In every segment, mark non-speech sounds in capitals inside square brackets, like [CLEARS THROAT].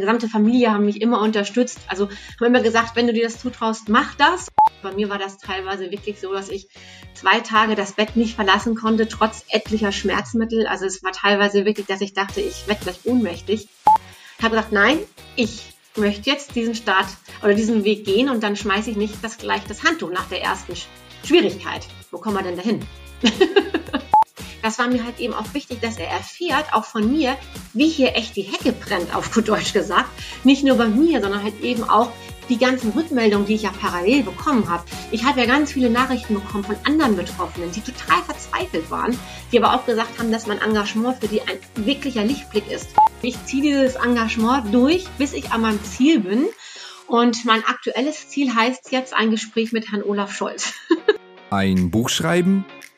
gesamte Familie haben mich immer unterstützt. Also haben immer gesagt, wenn du dir das zutraust, mach das. Bei mir war das teilweise wirklich so, dass ich zwei Tage das Bett nicht verlassen konnte, trotz etlicher Schmerzmittel. Also es war teilweise wirklich, dass ich dachte, ich werde gleich ohnmächtig. Ich habe gesagt, nein, ich möchte jetzt diesen Start oder diesen Weg gehen und dann schmeiße ich nicht das gleich das Handtuch nach der ersten Schwierigkeit. Wo kommen wir denn dahin? [LAUGHS] das war mir halt eben auch wichtig, dass er erfährt, auch von mir, wie hier echt die Hecke brennt, auf gut Deutsch gesagt. Nicht nur bei mir, sondern halt eben auch die ganzen Rückmeldungen, die ich ja parallel bekommen habe. Ich habe ja ganz viele Nachrichten bekommen von anderen Betroffenen, die total verzweifelt waren, die aber auch gesagt haben, dass mein Engagement für die ein wirklicher Lichtblick ist. Ich ziehe dieses Engagement durch, bis ich an meinem Ziel bin. Und mein aktuelles Ziel heißt jetzt ein Gespräch mit Herrn Olaf Scholz. [LAUGHS] ein Buch schreiben,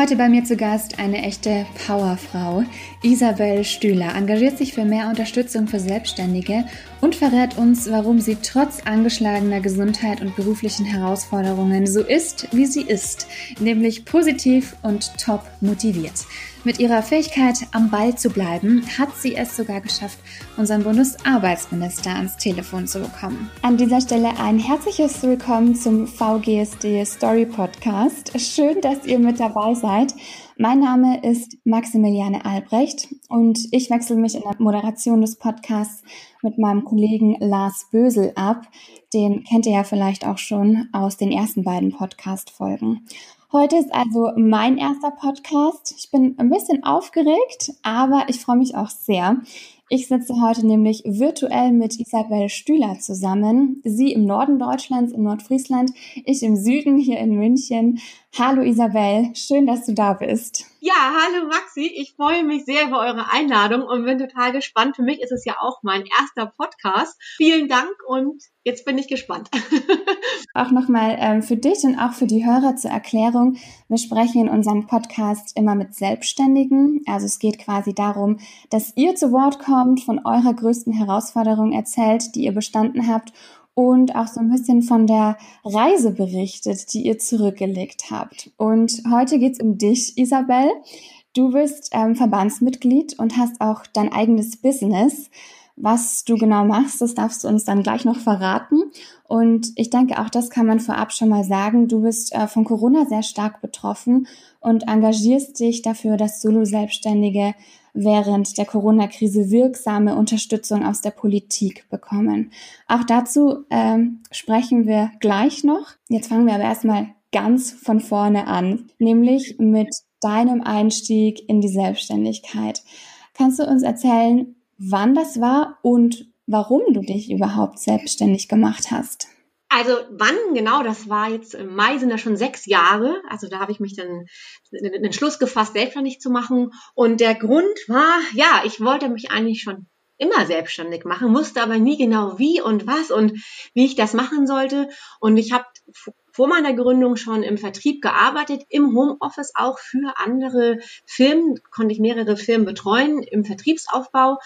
Heute bei mir zu Gast eine echte Powerfrau. Isabel Stühler engagiert sich für mehr Unterstützung für Selbstständige und verrät uns, warum sie trotz angeschlagener Gesundheit und beruflichen Herausforderungen so ist, wie sie ist, nämlich positiv und top motiviert. Mit ihrer Fähigkeit, am Ball zu bleiben, hat sie es sogar geschafft, unseren Bundesarbeitsminister ans Telefon zu bekommen. An dieser Stelle ein herzliches Willkommen zum VGSD Story Podcast. Schön, dass ihr mit dabei seid. Mein Name ist Maximiliane Albrecht und ich wechsle mich in der Moderation des Podcasts mit meinem Kollegen Lars Bösel ab. Den kennt ihr ja vielleicht auch schon aus den ersten beiden Podcast-Folgen. Heute ist also mein erster Podcast. Ich bin ein bisschen aufgeregt, aber ich freue mich auch sehr. Ich sitze heute nämlich virtuell mit Isabel Stühler zusammen. Sie im Norden Deutschlands, in Nordfriesland, ich im Süden hier in München. Hallo Isabel, schön, dass du da bist. Ja, hallo Maxi, ich freue mich sehr über eure Einladung und bin total gespannt. Für mich ist es ja auch mein erster Podcast. Vielen Dank und jetzt bin ich gespannt. [LAUGHS] auch nochmal ähm, für dich und auch für die Hörer zur Erklärung. Wir sprechen in unserem Podcast immer mit Selbstständigen. Also es geht quasi darum, dass ihr zu Wort kommt, von eurer größten Herausforderung erzählt, die ihr bestanden habt und auch so ein bisschen von der Reise berichtet, die ihr zurückgelegt habt. Und heute geht's um dich, Isabel. Du bist ähm, Verbandsmitglied und hast auch dein eigenes Business. Was du genau machst, das darfst du uns dann gleich noch verraten. Und ich denke, auch das kann man vorab schon mal sagen. Du bist äh, von Corona sehr stark betroffen und engagierst dich dafür, dass Solo-Selbstständige während der Corona-Krise wirksame Unterstützung aus der Politik bekommen. Auch dazu ähm, sprechen wir gleich noch. Jetzt fangen wir aber erstmal ganz von vorne an, nämlich mit deinem Einstieg in die Selbstständigkeit. Kannst du uns erzählen, wann das war und warum du dich überhaupt selbstständig gemacht hast? Also wann genau, das war jetzt im Mai sind das schon sechs Jahre. Also da habe ich mich dann den Schluss gefasst, selbstständig zu machen. Und der Grund war, ja, ich wollte mich eigentlich schon immer selbstständig machen, wusste aber nie genau wie und was und wie ich das machen sollte. Und ich habe vor meiner Gründung schon im Vertrieb gearbeitet, im Homeoffice auch für andere Firmen, konnte ich mehrere Firmen betreuen im Vertriebsaufbau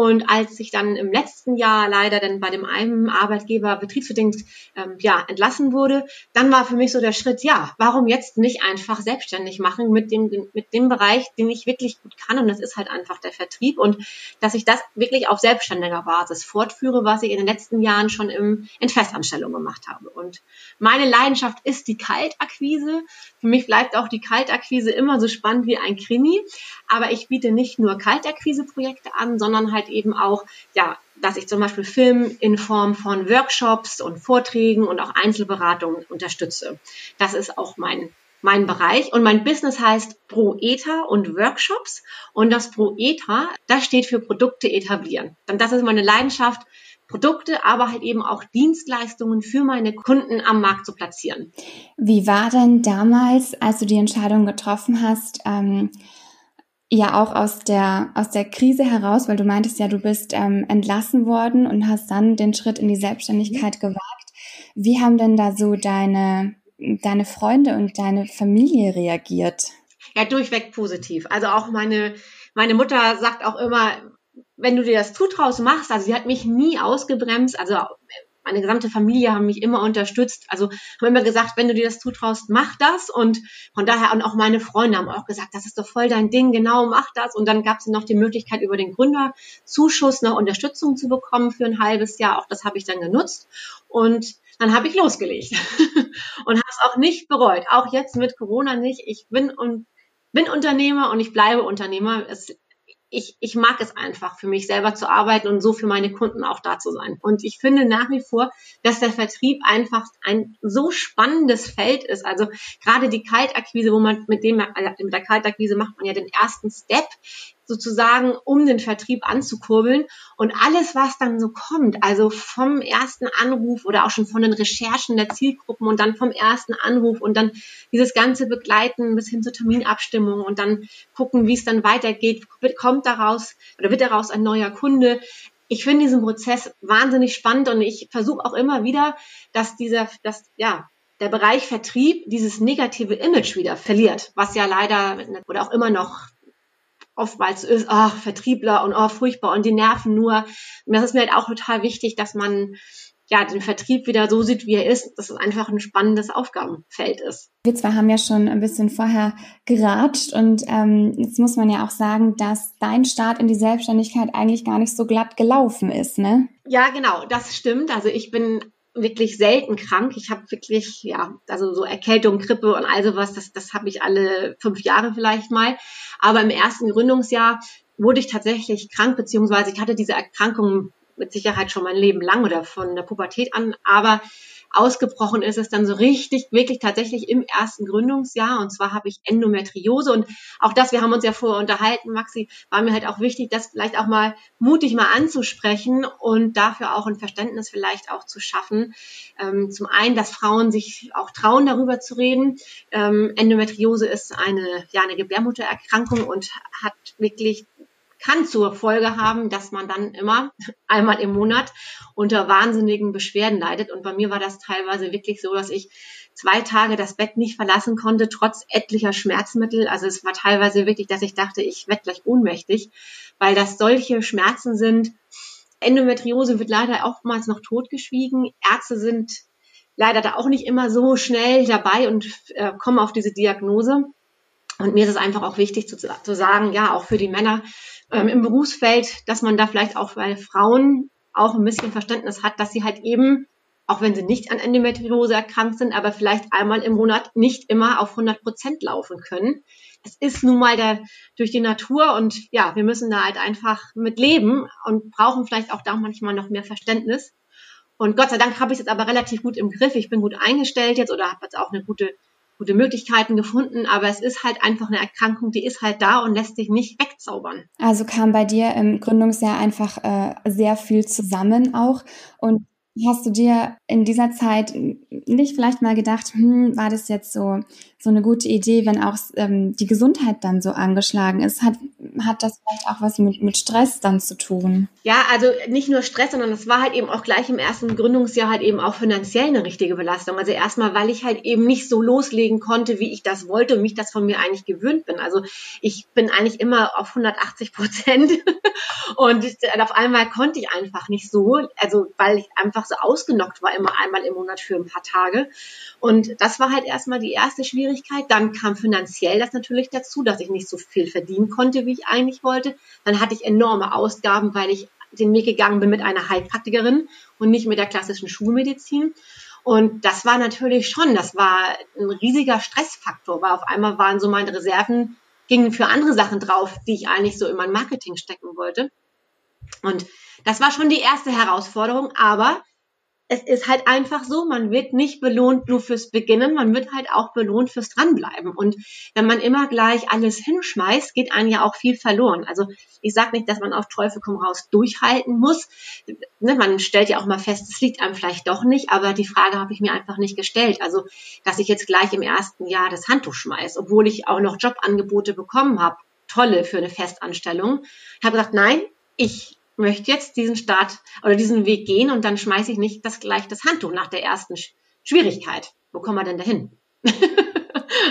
und als ich dann im letzten Jahr leider dann bei dem einen Arbeitgeber betriebsbedingt ähm, ja, entlassen wurde, dann war für mich so der Schritt, ja, warum jetzt nicht einfach selbstständig machen mit dem, mit dem Bereich, den ich wirklich gut kann und das ist halt einfach der Vertrieb und dass ich das wirklich auf selbstständiger Basis fortführe, was ich in den letzten Jahren schon im, in Festanstellung gemacht habe. Und meine Leidenschaft ist die Kaltakquise. Für mich bleibt auch die Kaltakquise immer so spannend wie ein Krimi, aber ich biete nicht nur Kaltakquise-Projekte an, sondern halt halt eben auch, ja, dass ich zum Beispiel Film in Form von Workshops und Vorträgen und auch Einzelberatungen unterstütze. Das ist auch mein mein Bereich und mein Business heißt Proeta und Workshops und das Proeta, das steht für Produkte etablieren. Und das ist meine Leidenschaft, Produkte, aber halt eben auch Dienstleistungen für meine Kunden am Markt zu platzieren. Wie war denn damals, als du die Entscheidung getroffen hast, ähm, ja auch aus der, aus der Krise heraus, weil du meintest ja, du bist ähm, entlassen worden und hast dann den Schritt in die Selbstständigkeit gewagt. Wie haben denn da so deine, deine Freunde und deine Familie reagiert? Ja, durchweg positiv. Also auch meine, meine Mutter sagt auch immer, wenn du dir das zutraust, machst, also sie hat mich nie ausgebremst, also meine gesamte Familie haben mich immer unterstützt. Also haben immer gesagt, wenn du dir das zutraust, mach das. Und von daher und auch meine Freunde haben auch gesagt, das ist doch voll dein Ding, genau, mach das. Und dann gab es noch die Möglichkeit, über den Gründerzuschuss noch Unterstützung zu bekommen für ein halbes Jahr. Auch das habe ich dann genutzt. Und dann habe ich losgelegt [LAUGHS] und habe es auch nicht bereut. Auch jetzt mit Corona nicht. Ich bin und bin Unternehmer und ich bleibe Unternehmer. Es ich, ich mag es einfach, für mich selber zu arbeiten und so für meine Kunden auch da zu sein. Und ich finde nach wie vor, dass der Vertrieb einfach ein so spannendes Feld ist. Also gerade die Kaltakquise, wo man mit dem, also mit der Kaltakquise macht man ja den ersten Step sozusagen, um den Vertrieb anzukurbeln. Und alles, was dann so kommt, also vom ersten Anruf oder auch schon von den Recherchen der Zielgruppen und dann vom ersten Anruf und dann dieses ganze Begleiten bis hin zur Terminabstimmung und dann gucken, wie es dann weitergeht, kommt daraus oder wird daraus ein neuer Kunde. Ich finde diesen Prozess wahnsinnig spannend und ich versuche auch immer wieder, dass dieser, dass, ja, der Bereich Vertrieb dieses negative Image wieder verliert, was ja leider oder auch immer noch oftmals ist, ach, Vertriebler und oh, furchtbar und die nerven nur. Und das ist mir halt auch total wichtig, dass man ja, den Vertrieb wieder so sieht, wie er ist, dass es einfach ein spannendes Aufgabenfeld ist. Wir zwei haben ja schon ein bisschen vorher geratscht und ähm, jetzt muss man ja auch sagen, dass dein Start in die Selbstständigkeit eigentlich gar nicht so glatt gelaufen ist, ne? Ja, genau, das stimmt. Also ich bin wirklich selten krank. Ich habe wirklich, ja, also so Erkältung, Grippe und all sowas, das, das habe ich alle fünf Jahre vielleicht mal. Aber im ersten Gründungsjahr wurde ich tatsächlich krank, beziehungsweise ich hatte diese Erkrankung mit Sicherheit schon mein Leben lang oder von der Pubertät an, aber ausgebrochen ist es dann so richtig, wirklich tatsächlich im ersten Gründungsjahr. Und zwar habe ich Endometriose. Und auch das, wir haben uns ja vorher unterhalten, Maxi, war mir halt auch wichtig, das vielleicht auch mal mutig mal anzusprechen und dafür auch ein Verständnis vielleicht auch zu schaffen. Ähm, zum einen, dass Frauen sich auch trauen, darüber zu reden. Ähm, Endometriose ist eine, ja, eine Gebärmuttererkrankung und hat wirklich kann zur Folge haben, dass man dann immer [LAUGHS] einmal im Monat unter wahnsinnigen Beschwerden leidet. Und bei mir war das teilweise wirklich so, dass ich zwei Tage das Bett nicht verlassen konnte, trotz etlicher Schmerzmittel. Also es war teilweise wirklich, dass ich dachte, ich werde gleich ohnmächtig, weil das solche Schmerzen sind. Endometriose wird leider oftmals noch totgeschwiegen. Ärzte sind leider da auch nicht immer so schnell dabei und äh, kommen auf diese Diagnose. Und mir ist es einfach auch wichtig zu, zu sagen, ja, auch für die Männer ähm, im Berufsfeld, dass man da vielleicht auch bei Frauen auch ein bisschen Verständnis hat, dass sie halt eben, auch wenn sie nicht an Endometriose erkrankt sind, aber vielleicht einmal im Monat nicht immer auf 100 Prozent laufen können. Es ist nun mal der, durch die Natur und ja, wir müssen da halt einfach mit leben und brauchen vielleicht auch da manchmal noch mehr Verständnis. Und Gott sei Dank habe ich es jetzt aber relativ gut im Griff. Ich bin gut eingestellt jetzt oder habe jetzt auch eine gute gute Möglichkeiten gefunden, aber es ist halt einfach eine Erkrankung, die ist halt da und lässt sich nicht wegzaubern. Also kam bei dir im Gründungsjahr einfach äh, sehr viel zusammen auch und Hast du dir in dieser Zeit nicht vielleicht mal gedacht, hm, war das jetzt so, so eine gute Idee, wenn auch ähm, die Gesundheit dann so angeschlagen ist? Hat, hat das vielleicht auch was mit, mit Stress dann zu tun? Ja, also nicht nur Stress, sondern es war halt eben auch gleich im ersten Gründungsjahr halt eben auch finanziell eine richtige Belastung. Also erstmal, weil ich halt eben nicht so loslegen konnte, wie ich das wollte und mich das von mir eigentlich gewöhnt bin. Also ich bin eigentlich immer auf 180 Prozent [LAUGHS] und auf einmal konnte ich einfach nicht so, also weil ich einfach so ausgenockt war, immer einmal im Monat für ein paar Tage. Und das war halt erstmal die erste Schwierigkeit. Dann kam finanziell das natürlich dazu, dass ich nicht so viel verdienen konnte, wie ich eigentlich wollte. Dann hatte ich enorme Ausgaben, weil ich den Weg gegangen bin mit einer Heilpraktikerin und nicht mit der klassischen Schulmedizin. Und das war natürlich schon, das war ein riesiger Stressfaktor, weil auf einmal waren so meine Reserven, gingen für andere Sachen drauf, die ich eigentlich so in mein Marketing stecken wollte. Und das war schon die erste Herausforderung, aber es ist halt einfach so, man wird nicht belohnt nur fürs Beginnen, man wird halt auch belohnt fürs Dranbleiben. Und wenn man immer gleich alles hinschmeißt, geht einem ja auch viel verloren. Also ich sage nicht, dass man auf Teufel komm raus durchhalten muss. Ne, man stellt ja auch mal fest, es liegt einem vielleicht doch nicht, aber die Frage habe ich mir einfach nicht gestellt. Also, dass ich jetzt gleich im ersten Jahr das Handtuch schmeiß, obwohl ich auch noch Jobangebote bekommen habe, tolle für eine Festanstellung. Ich habe gesagt, nein, ich möchte jetzt diesen Start oder diesen Weg gehen und dann schmeiße ich nicht das gleich das Handtuch nach der ersten Schwierigkeit. Wo kommen wir denn dahin? [LAUGHS]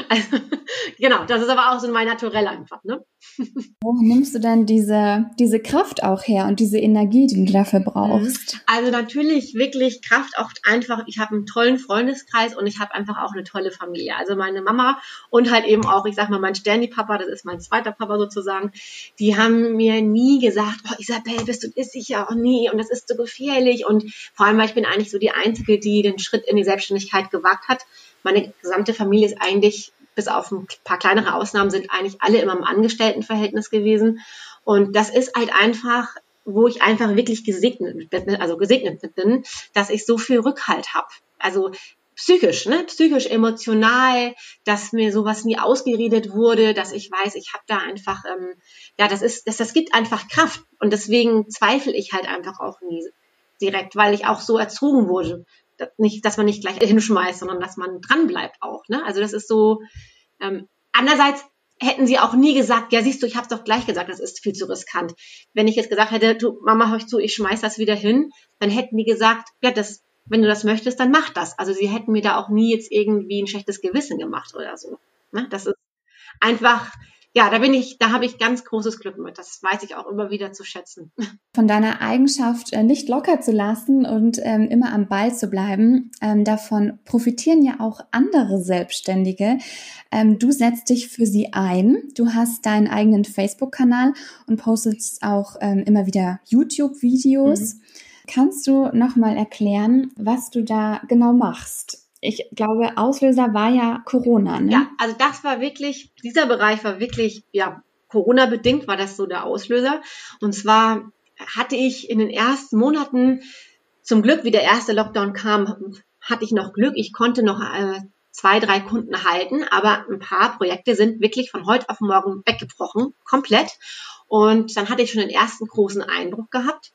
also, [LAUGHS] genau, das ist aber auch so mein Naturell einfach, ne? [LAUGHS] Wo nimmst du denn diese, diese Kraft auch her und diese Energie, die du dafür brauchst? Mhm. Also natürlich wirklich Kraft auch einfach, ich habe einen tollen Freundeskreis und ich habe einfach auch eine tolle Familie. Also meine Mama und halt eben auch, ich sag mal, mein Sterni-Papa, das ist mein zweiter Papa sozusagen, die haben mir nie gesagt, oh Isabel, bist du ist sicher, oh nee, und das ist so gefährlich. Und vor allem, weil ich bin eigentlich so die Einzige, die den Schritt in die Selbstständigkeit gewagt hat. Meine gesamte Familie ist eigentlich bis auf ein paar kleinere Ausnahmen sind eigentlich alle immer im Angestelltenverhältnis gewesen. Und das ist halt einfach, wo ich einfach wirklich gesegnet bin, also gesegnet bin, dass ich so viel Rückhalt habe. Also psychisch, ne? psychisch, emotional, dass mir sowas nie ausgeredet wurde, dass ich weiß, ich habe da einfach, ähm, ja, das ist, das, das gibt einfach Kraft und deswegen zweifle ich halt einfach auch nie direkt, weil ich auch so erzogen wurde nicht, dass man nicht gleich hinschmeißt, sondern dass man dran bleibt auch. Ne? Also das ist so. Ähm, andererseits hätten sie auch nie gesagt, ja siehst du, ich habe doch gleich gesagt, das ist viel zu riskant. Wenn ich jetzt gesagt hätte, du Mama, hör zu, ich schmeiß das wieder hin, dann hätten die gesagt, ja das, wenn du das möchtest, dann mach das. Also sie hätten mir da auch nie jetzt irgendwie ein schlechtes Gewissen gemacht oder so. Ne? Das ist einfach ja, da bin ich, da habe ich ganz großes Glück mit. Das weiß ich auch immer wieder zu schätzen. [LAUGHS] Von deiner Eigenschaft, äh, nicht locker zu lassen und ähm, immer am Ball zu bleiben, ähm, davon profitieren ja auch andere Selbstständige. Ähm, du setzt dich für sie ein. Du hast deinen eigenen Facebook-Kanal und postest auch ähm, immer wieder YouTube-Videos. Mhm. Kannst du nochmal erklären, was du da genau machst? Ich glaube, Auslöser war ja Corona. Ne? Ja, also das war wirklich, dieser Bereich war wirklich, ja, Corona-bedingt war das so der Auslöser. Und zwar hatte ich in den ersten Monaten, zum Glück, wie der erste Lockdown kam, hatte ich noch Glück. Ich konnte noch äh, zwei, drei Kunden halten, aber ein paar Projekte sind wirklich von heute auf morgen weggebrochen, komplett. Und dann hatte ich schon den ersten großen Eindruck gehabt.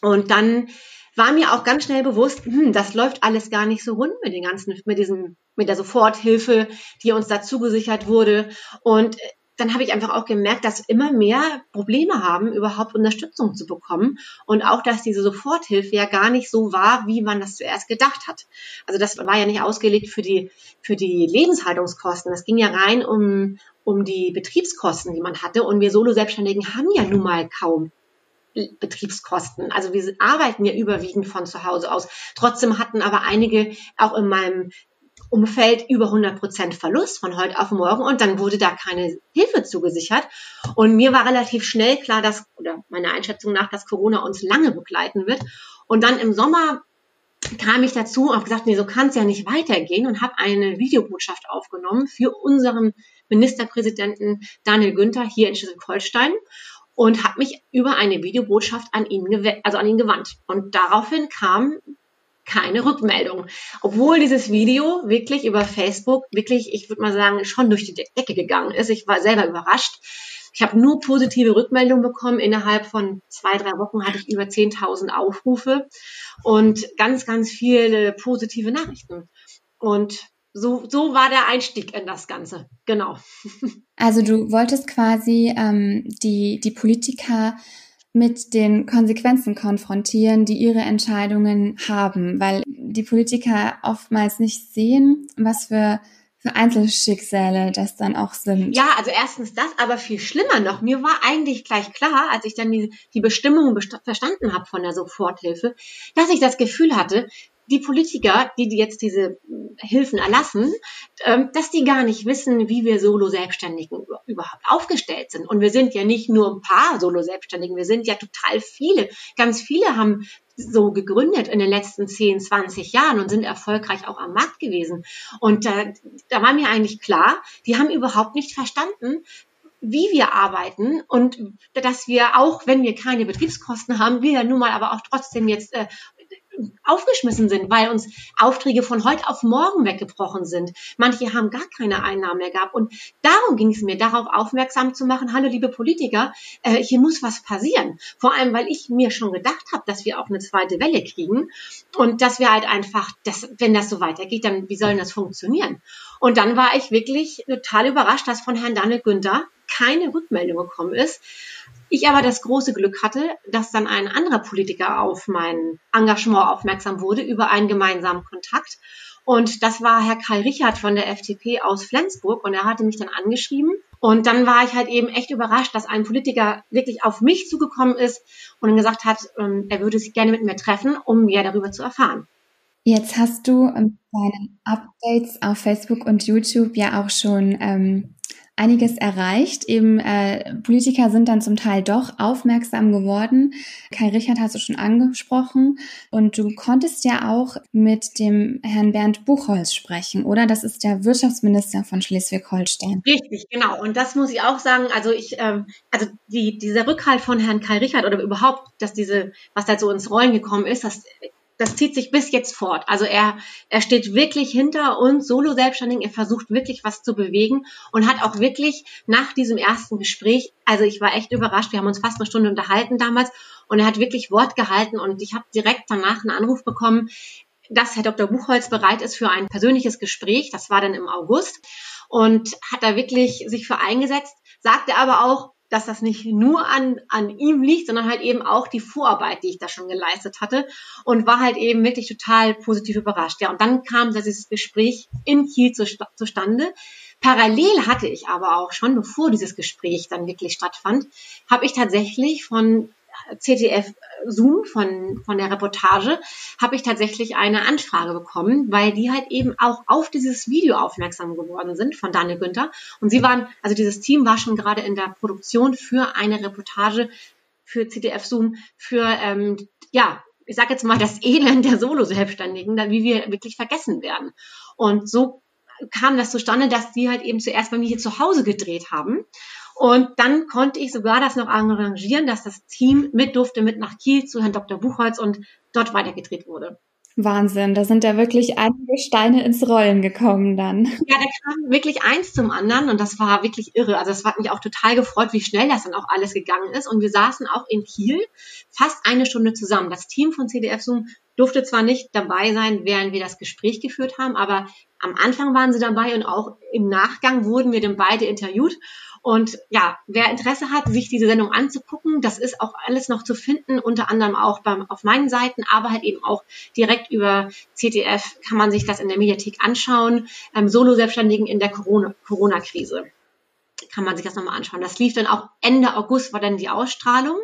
Und dann war mir auch ganz schnell bewusst, hm, das läuft alles gar nicht so rund mit den ganzen, mit diesem, mit der Soforthilfe, die uns dazu gesichert wurde. Und äh, dann habe ich einfach auch gemerkt, dass immer mehr Probleme haben, überhaupt Unterstützung zu bekommen. Und auch, dass diese Soforthilfe ja gar nicht so war, wie man das zuerst gedacht hat. Also das war ja nicht ausgelegt für die, für die Lebenshaltungskosten. Das ging ja rein um, um die Betriebskosten, die man hatte. Und wir Solo-Selbstständigen haben ja nun mal kaum Betriebskosten. Also wir arbeiten ja überwiegend von zu Hause aus. Trotzdem hatten aber einige auch in meinem Umfeld über 100 Prozent Verlust von heute auf morgen und dann wurde da keine Hilfe zugesichert. Und mir war relativ schnell klar, dass, oder meiner Einschätzung nach, dass Corona uns lange begleiten wird. Und dann im Sommer kam ich dazu und habe gesagt, nee, so kann es ja nicht weitergehen und habe eine Videobotschaft aufgenommen für unseren Ministerpräsidenten Daniel Günther hier in Schleswig-Holstein und habe mich über eine Videobotschaft an ihn, also an ihn gewandt. Und daraufhin kam keine Rückmeldung. Obwohl dieses Video wirklich über Facebook wirklich, ich würde mal sagen, schon durch die Decke gegangen ist. Ich war selber überrascht. Ich habe nur positive Rückmeldungen bekommen. Innerhalb von zwei, drei Wochen hatte ich über 10.000 Aufrufe und ganz, ganz viele positive Nachrichten. Und so, so war der Einstieg in das Ganze. Genau. [LAUGHS] Also du wolltest quasi ähm, die, die Politiker mit den Konsequenzen konfrontieren, die ihre Entscheidungen haben, weil die Politiker oftmals nicht sehen, was für für Einzelschicksale das dann auch sind. Ja, also erstens das, aber viel schlimmer noch. Mir war eigentlich gleich klar, als ich dann die, die Bestimmungen verstanden habe von der Soforthilfe, dass ich das Gefühl hatte, die Politiker, die jetzt diese Hilfen erlassen, ähm, dass die gar nicht wissen, wie wir Solo-Selbstständigen überhaupt aufgestellt sind. Und wir sind ja nicht nur ein paar Solo-Selbstständigen, wir sind ja total viele. Ganz viele haben so gegründet in den letzten 10, 20 Jahren und sind erfolgreich auch am Markt gewesen. Und da, da war mir eigentlich klar, die haben überhaupt nicht verstanden, wie wir arbeiten und dass wir auch, wenn wir keine Betriebskosten haben, wir ja nun mal aber auch trotzdem jetzt äh, aufgeschmissen sind, weil uns Aufträge von heute auf morgen weggebrochen sind. Manche haben gar keine Einnahmen mehr gehabt. Und darum ging es mir, darauf aufmerksam zu machen, hallo liebe Politiker, äh, hier muss was passieren. Vor allem, weil ich mir schon gedacht habe, dass wir auch eine zweite Welle kriegen und dass wir halt einfach, dass, wenn das so weitergeht, dann wie soll das funktionieren? Und dann war ich wirklich total überrascht, dass von Herrn Daniel Günther keine Rückmeldung gekommen ist. Ich aber das große Glück hatte, dass dann ein anderer Politiker auf mein Engagement aufmerksam wurde über einen gemeinsamen Kontakt. Und das war Herr Karl Richard von der FDP aus Flensburg und er hatte mich dann angeschrieben. Und dann war ich halt eben echt überrascht, dass ein Politiker wirklich auf mich zugekommen ist und gesagt hat, ähm, er würde sich gerne mit mir treffen, um mehr darüber zu erfahren. Jetzt hast du mit deinen Updates auf Facebook und YouTube ja auch schon ähm, einiges erreicht. Eben äh, Politiker sind dann zum Teil doch aufmerksam geworden. Kai Richard hast du schon angesprochen. Und du konntest ja auch mit dem Herrn Bernd Buchholz sprechen, oder? Das ist der Wirtschaftsminister von Schleswig-Holstein. Richtig, genau. Und das muss ich auch sagen. Also ich, ähm, also die, dieser Rückhalt von Herrn Kai Richard oder überhaupt, dass diese, was da so ins Rollen gekommen ist, das das zieht sich bis jetzt fort. Also er, er steht wirklich hinter uns Solo-Selbstständigen. Er versucht wirklich was zu bewegen und hat auch wirklich nach diesem ersten Gespräch, also ich war echt überrascht. Wir haben uns fast eine Stunde unterhalten damals und er hat wirklich Wort gehalten und ich habe direkt danach einen Anruf bekommen, dass Herr Dr. Buchholz bereit ist für ein persönliches Gespräch. Das war dann im August und hat da wirklich sich für eingesetzt, sagte aber auch, dass das nicht nur an, an ihm liegt, sondern halt eben auch die Vorarbeit, die ich da schon geleistet hatte und war halt eben wirklich total positiv überrascht. Ja, und dann kam dieses Gespräch in Kiel zu, zustande. Parallel hatte ich aber auch schon, bevor dieses Gespräch dann wirklich stattfand, habe ich tatsächlich von ZDF Zoom von, von der Reportage habe ich tatsächlich eine Anfrage bekommen, weil die halt eben auch auf dieses Video aufmerksam geworden sind von Daniel Günther. Und sie waren, also dieses Team war schon gerade in der Produktion für eine Reportage für ZDF Zoom für, ähm, ja, ich sage jetzt mal das Elend der Solo-Selbstständigen, wie wir wirklich vergessen werden. Und so kam das zustande, dass die halt eben zuerst bei mir hier zu Hause gedreht haben. Und dann konnte ich sogar das noch arrangieren, dass das Team mit durfte mit nach Kiel zu Herrn Dr. Buchholz und dort weitergedreht wurde. Wahnsinn, da sind ja wirklich einige Steine ins Rollen gekommen dann. Ja, da kam wirklich eins zum anderen und das war wirklich irre. Also es hat mich auch total gefreut, wie schnell das dann auch alles gegangen ist. Und wir saßen auch in Kiel fast eine Stunde zusammen. Das Team von CDF Zoom durfte zwar nicht dabei sein, während wir das Gespräch geführt haben, aber am Anfang waren sie dabei und auch im Nachgang wurden wir dann beide interviewt. Und ja, wer Interesse hat, sich diese Sendung anzugucken, das ist auch alles noch zu finden, unter anderem auch beim, auf meinen Seiten, aber halt eben auch direkt über CTF kann man sich das in der Mediathek anschauen. Ähm, Solo-Selbstständigen in der Corona-Krise kann man sich das nochmal anschauen. Das lief dann auch Ende August war dann die Ausstrahlung.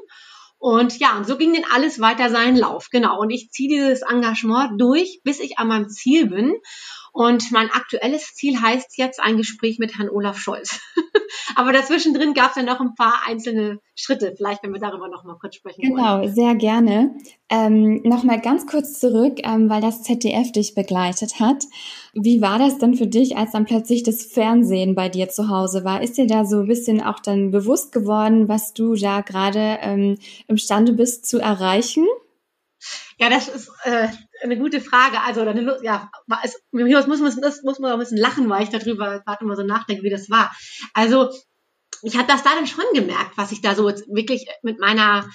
Und ja, und so ging denn alles weiter seinen Lauf. Genau. Und ich ziehe dieses Engagement durch, bis ich an meinem Ziel bin. Und mein aktuelles Ziel heißt jetzt ein Gespräch mit Herrn Olaf Scholz. [LAUGHS] Aber dazwischen drin gab es ja noch ein paar einzelne Schritte. Vielleicht, wenn wir darüber noch mal kurz sprechen Genau, wollen. sehr gerne. Ähm, noch mal ganz kurz zurück, ähm, weil das ZDF dich begleitet hat. Wie war das denn für dich, als dann plötzlich das Fernsehen bei dir zu Hause war? Ist dir da so ein bisschen auch dann bewusst geworden, was du da gerade ähm, imstande bist zu erreichen? Ja, das ist äh, eine gute Frage. Also, eine, ja, es, muss, muss, das muss man auch ein bisschen lachen, weil ich darüber gerade mal so nachdenke, wie das war. Also, ich habe das da dann schon gemerkt, was ich da so wirklich mit meiner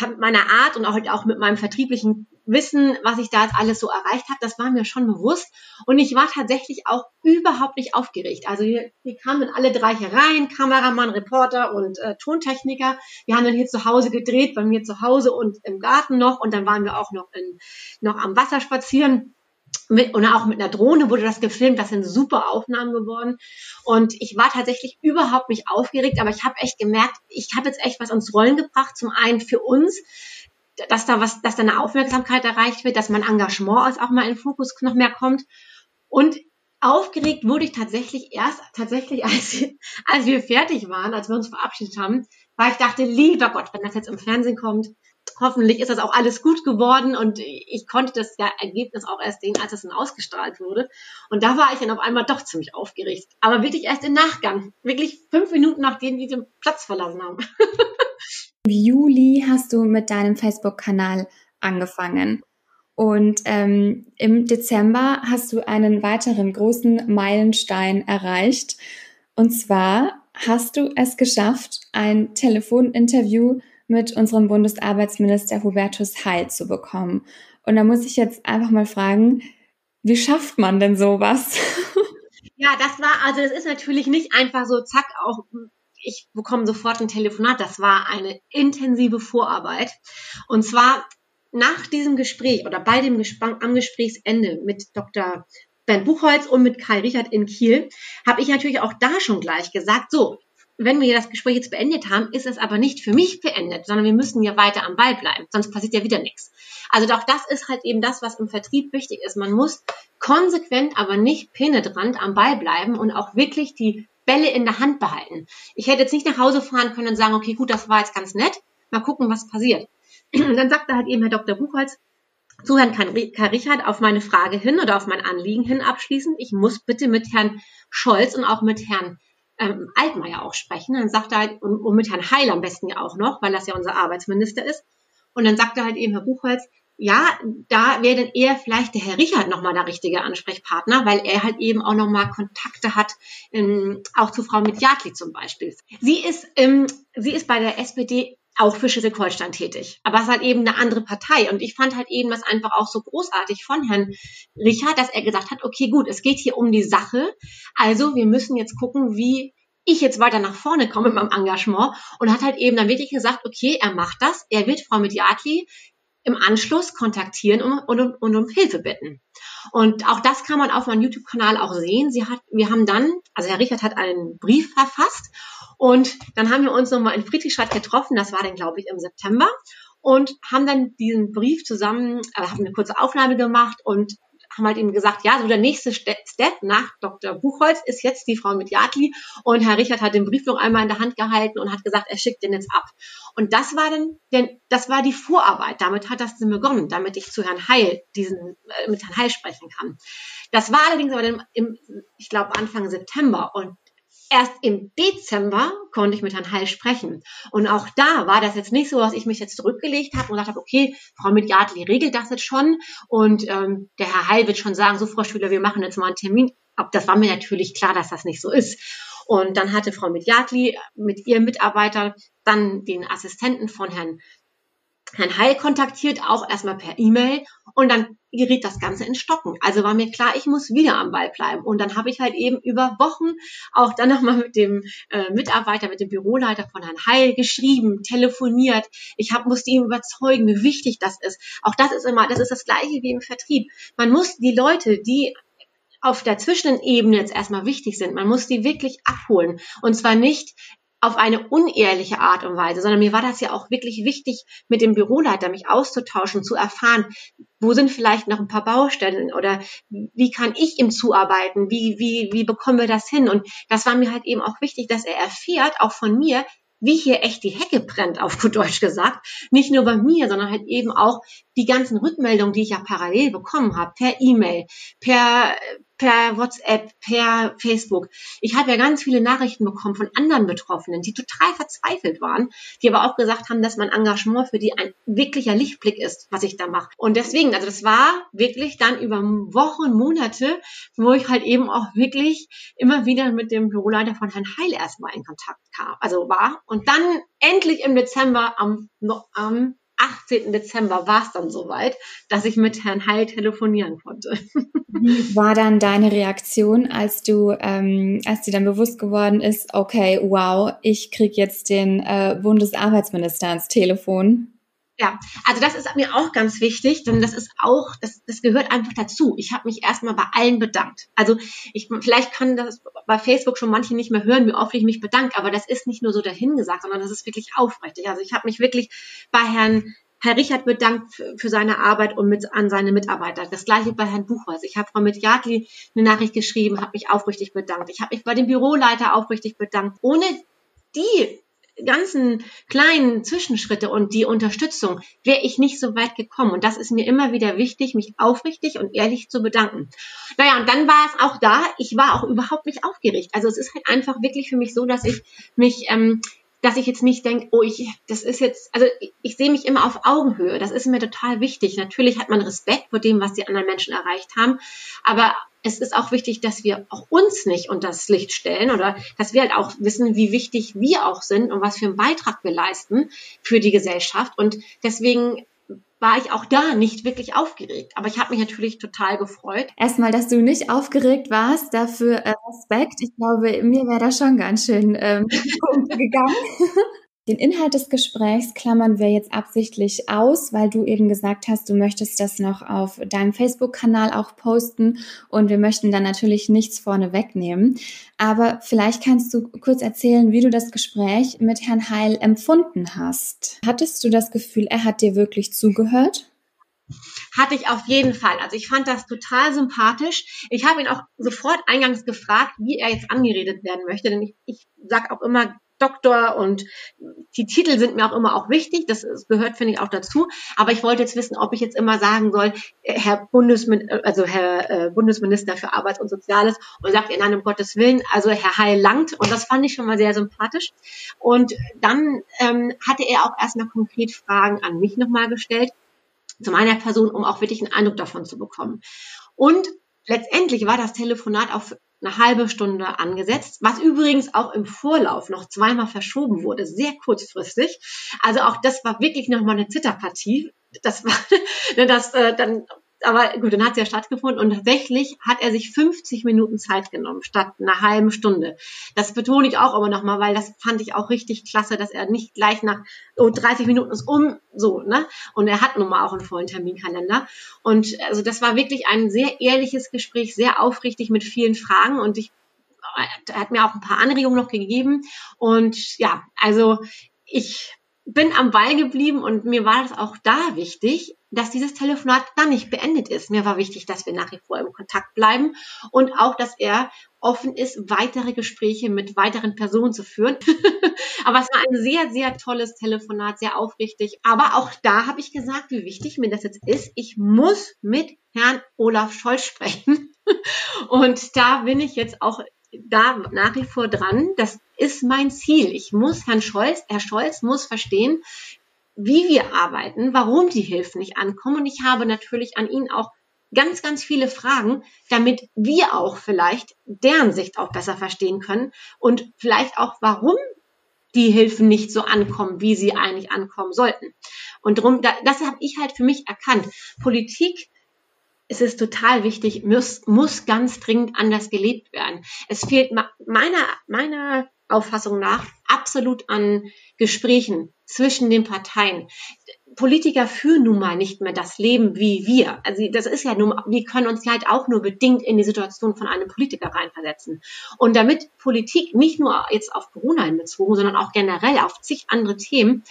mit meiner Art und auch, auch mit meinem vertrieblichen Wissen, was ich da jetzt alles so erreicht habe, das war mir schon bewusst. Und ich war tatsächlich auch überhaupt nicht aufgeregt. Also wir, wir kamen alle drei hier rein, Kameramann, Reporter und äh, Tontechniker. Wir haben dann hier zu Hause gedreht, bei mir zu Hause und im Garten noch. Und dann waren wir auch noch, in, noch am Wasser spazieren mit, und auch mit einer Drohne wurde das gefilmt. Das sind super Aufnahmen geworden. Und ich war tatsächlich überhaupt nicht aufgeregt, aber ich habe echt gemerkt, ich habe jetzt echt was ans Rollen gebracht. Zum einen für uns, dass da was, dass da eine Aufmerksamkeit erreicht wird, dass mein Engagement auch mal in den Fokus noch mehr kommt. Und aufgeregt wurde ich tatsächlich erst, tatsächlich, [LAUGHS] als, als wir fertig waren, als wir uns verabschiedet haben, weil ich dachte, lieber Gott, wenn das jetzt im Fernsehen kommt, hoffentlich ist das auch alles gut geworden und ich konnte das ja Ergebnis auch erst sehen, als es dann ausgestrahlt wurde. Und da war ich dann auf einmal doch ziemlich aufgeregt. Aber wirklich erst im Nachgang. Wirklich fünf Minuten nachdem wir den Platz verlassen haben. [LAUGHS] Juli hast du mit deinem Facebook-Kanal angefangen. Und ähm, im Dezember hast du einen weiteren großen Meilenstein erreicht. Und zwar hast du es geschafft, ein Telefoninterview mit unserem Bundesarbeitsminister Hubertus Heil zu bekommen. Und da muss ich jetzt einfach mal fragen, wie schafft man denn sowas? Ja, das war, also es ist natürlich nicht einfach so, zack, auch ich bekomme sofort ein Telefonat. Das war eine intensive Vorarbeit. Und zwar nach diesem Gespräch oder bei dem Gespräch, am Gesprächsende mit Dr. Ben Buchholz und mit Kai Richard in Kiel habe ich natürlich auch da schon gleich gesagt, so, wenn wir das Gespräch jetzt beendet haben, ist es aber nicht für mich beendet, sondern wir müssen ja weiter am Ball bleiben, sonst passiert ja wieder nichts. Also auch das ist halt eben das, was im Vertrieb wichtig ist. Man muss konsequent, aber nicht penetrant am Ball bleiben und auch wirklich die Bälle in der Hand behalten. Ich hätte jetzt nicht nach Hause fahren können und sagen, okay, gut, das war jetzt ganz nett, mal gucken, was passiert. Und [CLEARS THROAT] dann sagte halt eben Herr Dr. Buchholz, zuhören kann, kann Richard auf meine Frage hin oder auf mein Anliegen hin abschließen. Ich muss bitte mit Herrn Scholz und auch mit Herrn ähm, Altmaier auch sprechen. Dann sagt er halt, und, und mit Herrn Heil am besten ja auch noch, weil das ja unser Arbeitsminister ist. Und dann sagt er halt eben Herr Buchholz, ja, da wäre dann eher vielleicht der Herr Richard nochmal der richtige Ansprechpartner, weil er halt eben auch nochmal Kontakte hat, ähm, auch zu Frau Mitjatli zum Beispiel. Sie ist, ähm, sie ist bei der SPD auch für Schleswig-Holstein tätig. Aber es ist halt eben eine andere Partei. Und ich fand halt eben das einfach auch so großartig von Herrn Richard, dass er gesagt hat, okay, gut, es geht hier um die Sache. Also wir müssen jetzt gucken, wie ich jetzt weiter nach vorne komme mit meinem Engagement und hat halt eben dann wirklich gesagt, okay, er macht das. Er wird Frau Mediatli im Anschluss kontaktieren und, und, und um Hilfe bitten. Und auch das kann man auf meinem YouTube-Kanal auch sehen. Sie hat, wir haben dann, also Herr Richard hat einen Brief verfasst und dann haben wir uns nochmal in Friedrichstadt getroffen. Das war dann, glaube ich, im September und haben dann diesen Brief zusammen, äh, haben eine kurze Aufnahme gemacht und haben halt ihm gesagt, ja, so der nächste Step nach Dr. Buchholz ist jetzt die Frau mit Yadli und Herr Richard hat den Brief noch einmal in der Hand gehalten und hat gesagt, er schickt den jetzt ab. Und das war dann, denn das war die Vorarbeit. Damit hat das dann begonnen, damit ich zu Herrn Heil diesen äh, mit Herrn Heil sprechen kann. Das war allerdings aber dann im, ich glaube Anfang September und erst im Dezember konnte ich mit Herrn Heil sprechen. Und auch da war das jetzt nicht so, dass ich mich jetzt zurückgelegt habe und gesagt habe, okay, Frau Mediatli regelt das jetzt schon und ähm, der Herr Heil wird schon sagen, so Frau Schüler, wir machen jetzt mal einen Termin. Aber das war mir natürlich klar, dass das nicht so ist. Und dann hatte Frau Mediatli mit ihrem Mitarbeiter dann den Assistenten von Herrn Herrn Heil kontaktiert, auch erstmal per E-Mail und dann geriet das Ganze in Stocken. Also war mir klar, ich muss wieder am Ball bleiben. Und dann habe ich halt eben über Wochen auch dann nochmal mit dem äh, Mitarbeiter, mit dem Büroleiter von Herrn Heil geschrieben, telefoniert. Ich hab, musste ihn überzeugen, wie wichtig das ist. Auch das ist immer, das ist das Gleiche wie im Vertrieb. Man muss die Leute, die auf der Zwischenebene jetzt erstmal wichtig sind. Man muss die wirklich abholen. Und zwar nicht auf eine unehrliche Art und Weise, sondern mir war das ja auch wirklich wichtig, mit dem Büroleiter mich auszutauschen, zu erfahren, wo sind vielleicht noch ein paar Baustellen oder wie kann ich ihm zuarbeiten, wie, wie, wie bekommen wir das hin? Und das war mir halt eben auch wichtig, dass er erfährt, auch von mir, wie hier echt die Hecke brennt, auf gut Deutsch gesagt. Nicht nur bei mir, sondern halt eben auch die ganzen Rückmeldungen, die ich ja parallel bekommen habe, per E-Mail, per, per WhatsApp, per Facebook. Ich habe ja ganz viele Nachrichten bekommen von anderen Betroffenen, die total verzweifelt waren, die aber auch gesagt haben, dass mein Engagement für die ein wirklicher Lichtblick ist, was ich da mache. Und deswegen, also das war wirklich dann über Wochen, Monate, wo ich halt eben auch wirklich immer wieder mit dem Büroleiter von Herrn Heil erstmal in Kontakt kam, also war. Und dann endlich im Dezember am, am 18. Dezember war es dann soweit, dass ich mit Herrn Heil telefonieren konnte. [LAUGHS] Wie war dann deine Reaktion, als du, ähm, als dir dann bewusst geworden ist, okay, wow, ich krieg jetzt den äh, Bundesarbeitsminister ans Telefon? Ja, also das ist mir auch ganz wichtig, denn das ist auch, das, das gehört einfach dazu. Ich habe mich erstmal bei allen bedankt. Also ich, vielleicht kann das bei Facebook schon manche nicht mehr hören, wie oft ich mich bedanke, aber das ist nicht nur so dahingesagt, sondern das ist wirklich aufrichtig. Also ich habe mich wirklich bei Herrn Herr Richard bedankt für seine Arbeit und mit, an seine Mitarbeiter. Das gleiche bei Herrn Buchholz. Ich habe Frau Mitjadli eine Nachricht geschrieben, habe mich aufrichtig bedankt. Ich habe mich bei dem Büroleiter aufrichtig bedankt. Ohne die ganzen kleinen Zwischenschritte und die Unterstützung wäre ich nicht so weit gekommen. Und das ist mir immer wieder wichtig, mich aufrichtig und ehrlich zu bedanken. Naja, und dann war es auch da, ich war auch überhaupt nicht aufgeregt. Also es ist halt einfach wirklich für mich so, dass ich mich ähm, dass ich jetzt nicht denke, oh, ich, das ist jetzt, also ich, ich sehe mich immer auf Augenhöhe. Das ist mir total wichtig. Natürlich hat man Respekt vor dem, was die anderen Menschen erreicht haben, aber es ist auch wichtig, dass wir auch uns nicht unter das Licht stellen oder dass wir halt auch wissen, wie wichtig wir auch sind und was für einen Beitrag wir leisten für die Gesellschaft. Und deswegen war ich auch da nicht wirklich aufgeregt. Aber ich habe mich natürlich total gefreut. Erstmal, dass du nicht aufgeregt warst, dafür äh, Respekt. Ich glaube, mir wäre da schon ganz schön ähm, [LAUGHS] gegangen. Den Inhalt des Gesprächs klammern wir jetzt absichtlich aus, weil du eben gesagt hast, du möchtest das noch auf deinem Facebook-Kanal auch posten und wir möchten dann natürlich nichts vorne wegnehmen. Aber vielleicht kannst du kurz erzählen, wie du das Gespräch mit Herrn Heil empfunden hast. Hattest du das Gefühl, er hat dir wirklich zugehört? Hatte ich auf jeden Fall. Also ich fand das total sympathisch. Ich habe ihn auch sofort eingangs gefragt, wie er jetzt angeredet werden möchte. Denn ich, ich sage auch immer Doktor und die Titel sind mir auch immer auch wichtig. Das gehört, finde ich, auch dazu. Aber ich wollte jetzt wissen, ob ich jetzt immer sagen soll, äh, Herr Bundesmin also Herr äh, Bundesminister für Arbeits- und Soziales und sagt er, nein, um Gottes Willen, also Herr Heil langt. Und das fand ich schon mal sehr sympathisch. Und dann ähm, hatte er auch erstmal konkret Fragen an mich nochmal gestellt, zu meiner Person, um auch wirklich einen Eindruck davon zu bekommen. Und letztendlich war das Telefonat auf eine halbe Stunde angesetzt, was übrigens auch im Vorlauf noch zweimal verschoben wurde, sehr kurzfristig. Also auch das war wirklich nochmal eine Zitterpartie. Das war, [LAUGHS] das äh, dann aber gut, dann hat es ja stattgefunden und tatsächlich hat er sich 50 Minuten Zeit genommen statt einer halben Stunde. Das betone ich auch immer nochmal, weil das fand ich auch richtig klasse, dass er nicht gleich nach oh, 30 Minuten ist um, so, ne? Und er hat nun mal auch einen vollen Terminkalender. Und also das war wirklich ein sehr ehrliches Gespräch, sehr aufrichtig mit vielen Fragen und ich er hat mir auch ein paar Anregungen noch gegeben. Und ja, also ich bin am Ball geblieben und mir war es auch da wichtig, dass dieses Telefonat dann nicht beendet ist. Mir war wichtig, dass wir nach wie vor im Kontakt bleiben und auch, dass er offen ist, weitere Gespräche mit weiteren Personen zu führen. [LAUGHS] Aber es war ein sehr, sehr tolles Telefonat, sehr aufrichtig. Aber auch da habe ich gesagt, wie wichtig mir das jetzt ist. Ich muss mit Herrn Olaf Scholz sprechen. [LAUGHS] Und da bin ich jetzt auch da nach wie vor dran. Das ist mein Ziel. Ich muss Herrn Scholz, Herr Scholz muss verstehen, wie wir arbeiten, warum die Hilfen nicht ankommen. Und ich habe natürlich an ihn auch ganz, ganz viele Fragen, damit wir auch vielleicht deren Sicht auch besser verstehen können und vielleicht auch, warum die Hilfen nicht so ankommen, wie sie eigentlich ankommen sollten. Und darum, das habe ich halt für mich erkannt. Politik es ist total wichtig, muss, muss ganz dringend anders gelebt werden. Es fehlt meiner, meiner Auffassung nach absolut an Gesprächen zwischen den Parteien. Politiker führen nun mal nicht mehr das Leben wie wir. Also das ist ja nun, wir können uns halt auch nur bedingt in die Situation von einem Politiker reinversetzen. Und damit Politik nicht nur jetzt auf Corona hinbezogen, sondern auch generell auf zig andere Themen,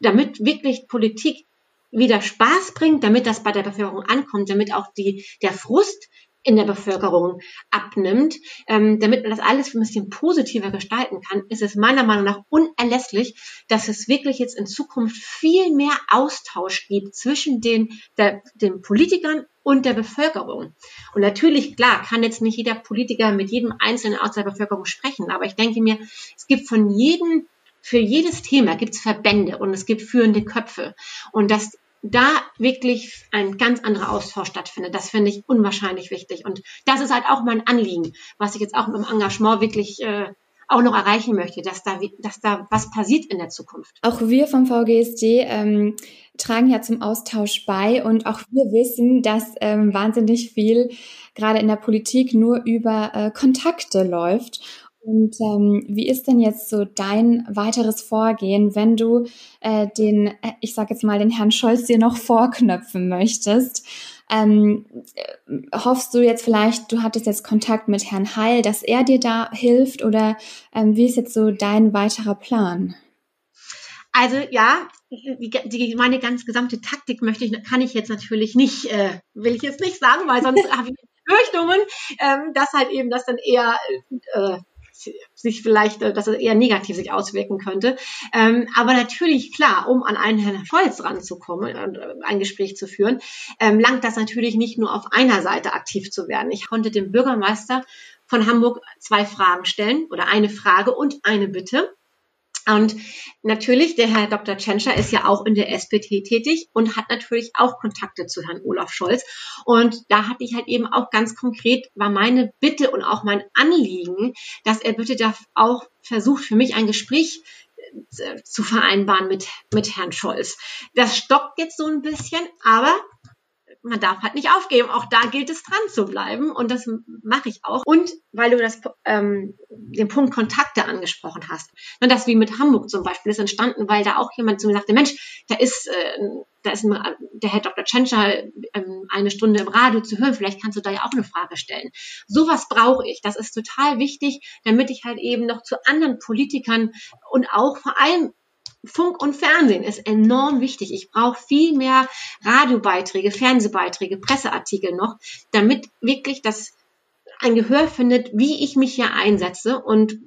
damit wirklich Politik wieder Spaß bringt, damit das bei der Bevölkerung ankommt, damit auch die, der Frust in der Bevölkerung abnimmt, ähm, damit man das alles ein bisschen positiver gestalten kann, ist es meiner Meinung nach unerlässlich, dass es wirklich jetzt in Zukunft viel mehr Austausch gibt zwischen den, der, den Politikern und der Bevölkerung. Und natürlich, klar, kann jetzt nicht jeder Politiker mit jedem Einzelnen aus der Bevölkerung sprechen, aber ich denke mir, es gibt von jedem für jedes Thema gibt es Verbände und es gibt führende Köpfe. Und dass da wirklich ein ganz anderer Austausch stattfindet, das finde ich unwahrscheinlich wichtig. Und das ist halt auch mein Anliegen, was ich jetzt auch mit dem Engagement wirklich äh, auch noch erreichen möchte, dass da, dass da was passiert in der Zukunft. Auch wir vom VGSD ähm, tragen ja zum Austausch bei und auch wir wissen, dass ähm, wahnsinnig viel gerade in der Politik nur über äh, Kontakte läuft. Und ähm, wie ist denn jetzt so dein weiteres Vorgehen, wenn du äh, den, äh, ich sage jetzt mal, den Herrn Scholz dir noch [LAUGHS] vorknöpfen möchtest? Ähm, äh, hoffst du jetzt vielleicht, du hattest jetzt Kontakt mit Herrn Heil, dass er dir da hilft oder ähm, wie ist jetzt so dein weiterer Plan? Also ja, die, die, meine ganz gesamte Taktik möchte ich, kann ich jetzt natürlich nicht, äh, will ich jetzt nicht sagen, weil sonst [LAUGHS] habe ich Befürchtungen, ähm, dass halt eben das dann eher äh, sich vielleicht, äh, dass es eher negativ sich auswirken könnte. Ähm, aber natürlich, klar, um an einen Herrn Scholz ranzukommen und äh, ein Gespräch zu führen, ähm, langt das natürlich nicht nur auf einer Seite aktiv zu werden. Ich konnte dem Bürgermeister von Hamburg zwei Fragen stellen oder eine Frage und eine Bitte. Und natürlich, der Herr Dr. Tschentscher ist ja auch in der SPD tätig und hat natürlich auch Kontakte zu Herrn Olaf Scholz. Und da hatte ich halt eben auch ganz konkret, war meine Bitte und auch mein Anliegen, dass er bitte da auch versucht, für mich ein Gespräch äh, zu vereinbaren mit, mit Herrn Scholz. Das stockt jetzt so ein bisschen, aber man darf halt nicht aufgeben. Auch da gilt es dran zu bleiben und das mache ich auch. Und weil du das, ähm, den Punkt Kontakte angesprochen hast, ne, das wie mit Hamburg zum Beispiel ist entstanden, weil da auch jemand zu mir sagte, Mensch, da ist, äh, da ist ein, der Herr Dr. Tschentscher ähm, eine Stunde im Radio zu hören, vielleicht kannst du da ja auch eine Frage stellen. Sowas brauche ich. Das ist total wichtig, damit ich halt eben noch zu anderen Politikern und auch vor allem Funk und Fernsehen ist enorm wichtig. Ich brauche viel mehr Radiobeiträge, Fernsehbeiträge, Presseartikel noch, damit wirklich das ein Gehör findet, wie ich mich hier einsetze und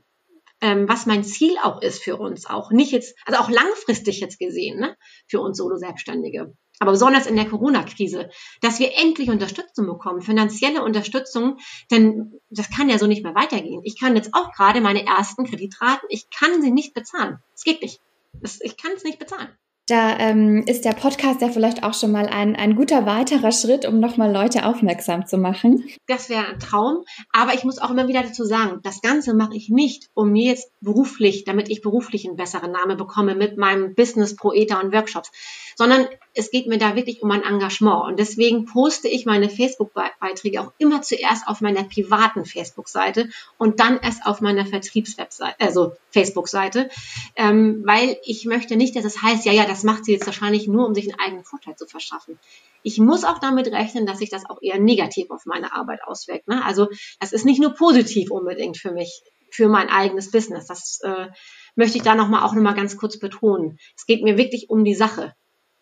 ähm, was mein Ziel auch ist für uns auch. Nicht jetzt, also auch langfristig jetzt gesehen, ne, für uns Solo-Selbstständige. Aber besonders in der Corona-Krise, dass wir endlich Unterstützung bekommen, finanzielle Unterstützung, denn das kann ja so nicht mehr weitergehen. Ich kann jetzt auch gerade meine ersten Kreditraten, ich kann sie nicht bezahlen. Es geht nicht. Ich kann es nicht bezahlen. Da ähm, ist der Podcast ja vielleicht auch schon mal ein, ein guter weiterer Schritt, um nochmal Leute aufmerksam zu machen. Das wäre ein Traum, aber ich muss auch immer wieder dazu sagen, das Ganze mache ich nicht, um mir jetzt beruflich, damit ich beruflich einen besseren Namen bekomme mit meinem Business Pro Eta und Workshops, sondern es geht mir da wirklich um ein Engagement. Und deswegen poste ich meine Facebook-Beiträge auch immer zuerst auf meiner privaten Facebook-Seite und dann erst auf meiner Vertriebswebseite, also Facebook-Seite, ähm, weil ich möchte nicht, dass es heißt, ja, ja, das macht sie jetzt wahrscheinlich nur, um sich einen eigenen Vorteil zu verschaffen. Ich muss auch damit rechnen, dass sich das auch eher negativ auf meine Arbeit auswirkt. Ne? Also das ist nicht nur positiv unbedingt für mich, für mein eigenes Business. Das äh, möchte ich da nochmal auch nochmal ganz kurz betonen. Es geht mir wirklich um die Sache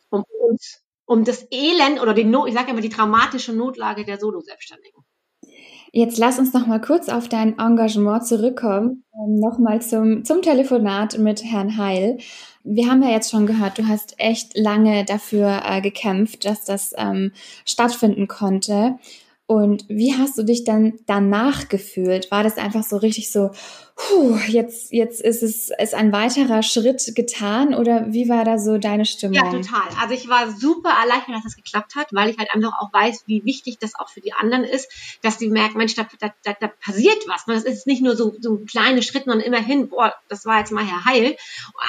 um uns, um das Elend oder die Not, ich sage immer die dramatische Notlage der Solo-Selbstständigen. Jetzt lass uns noch mal kurz auf dein Engagement zurückkommen. Ähm, noch mal zum, zum Telefonat mit Herrn Heil. Wir haben ja jetzt schon gehört, du hast echt lange dafür äh, gekämpft, dass das ähm, stattfinden konnte. Und wie hast du dich dann danach gefühlt? War das einfach so richtig so, puh, jetzt, jetzt ist es ist ein weiterer Schritt getan oder wie war da so deine Stimmung? Ja, total. Also ich war super erleichtert, dass das geklappt hat, weil ich halt einfach auch weiß, wie wichtig das auch für die anderen ist, dass die merken, Mensch, da, da, da, da passiert was. Das ist nicht nur so, so ein kleiner Schritt, sondern immerhin, boah, das war jetzt mal Herr Heil,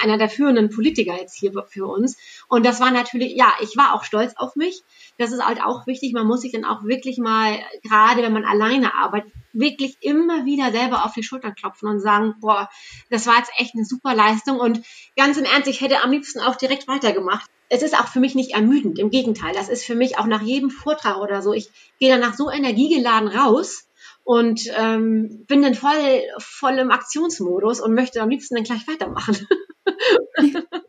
einer der führenden Politiker jetzt hier für uns. Und das war natürlich, ja, ich war auch stolz auf mich. Das ist halt auch wichtig. Man muss sich dann auch wirklich mal, gerade wenn man alleine arbeitet, wirklich immer wieder selber auf die Schultern klopfen und sagen, boah, das war jetzt echt eine super Leistung und ganz im Ernst, ich hätte am liebsten auch direkt weitergemacht. Es ist auch für mich nicht ermüdend, im Gegenteil, das ist für mich auch nach jedem Vortrag oder so, ich gehe danach so energiegeladen raus und ähm, bin dann voll, voll im Aktionsmodus und möchte am liebsten dann gleich weitermachen. [LAUGHS]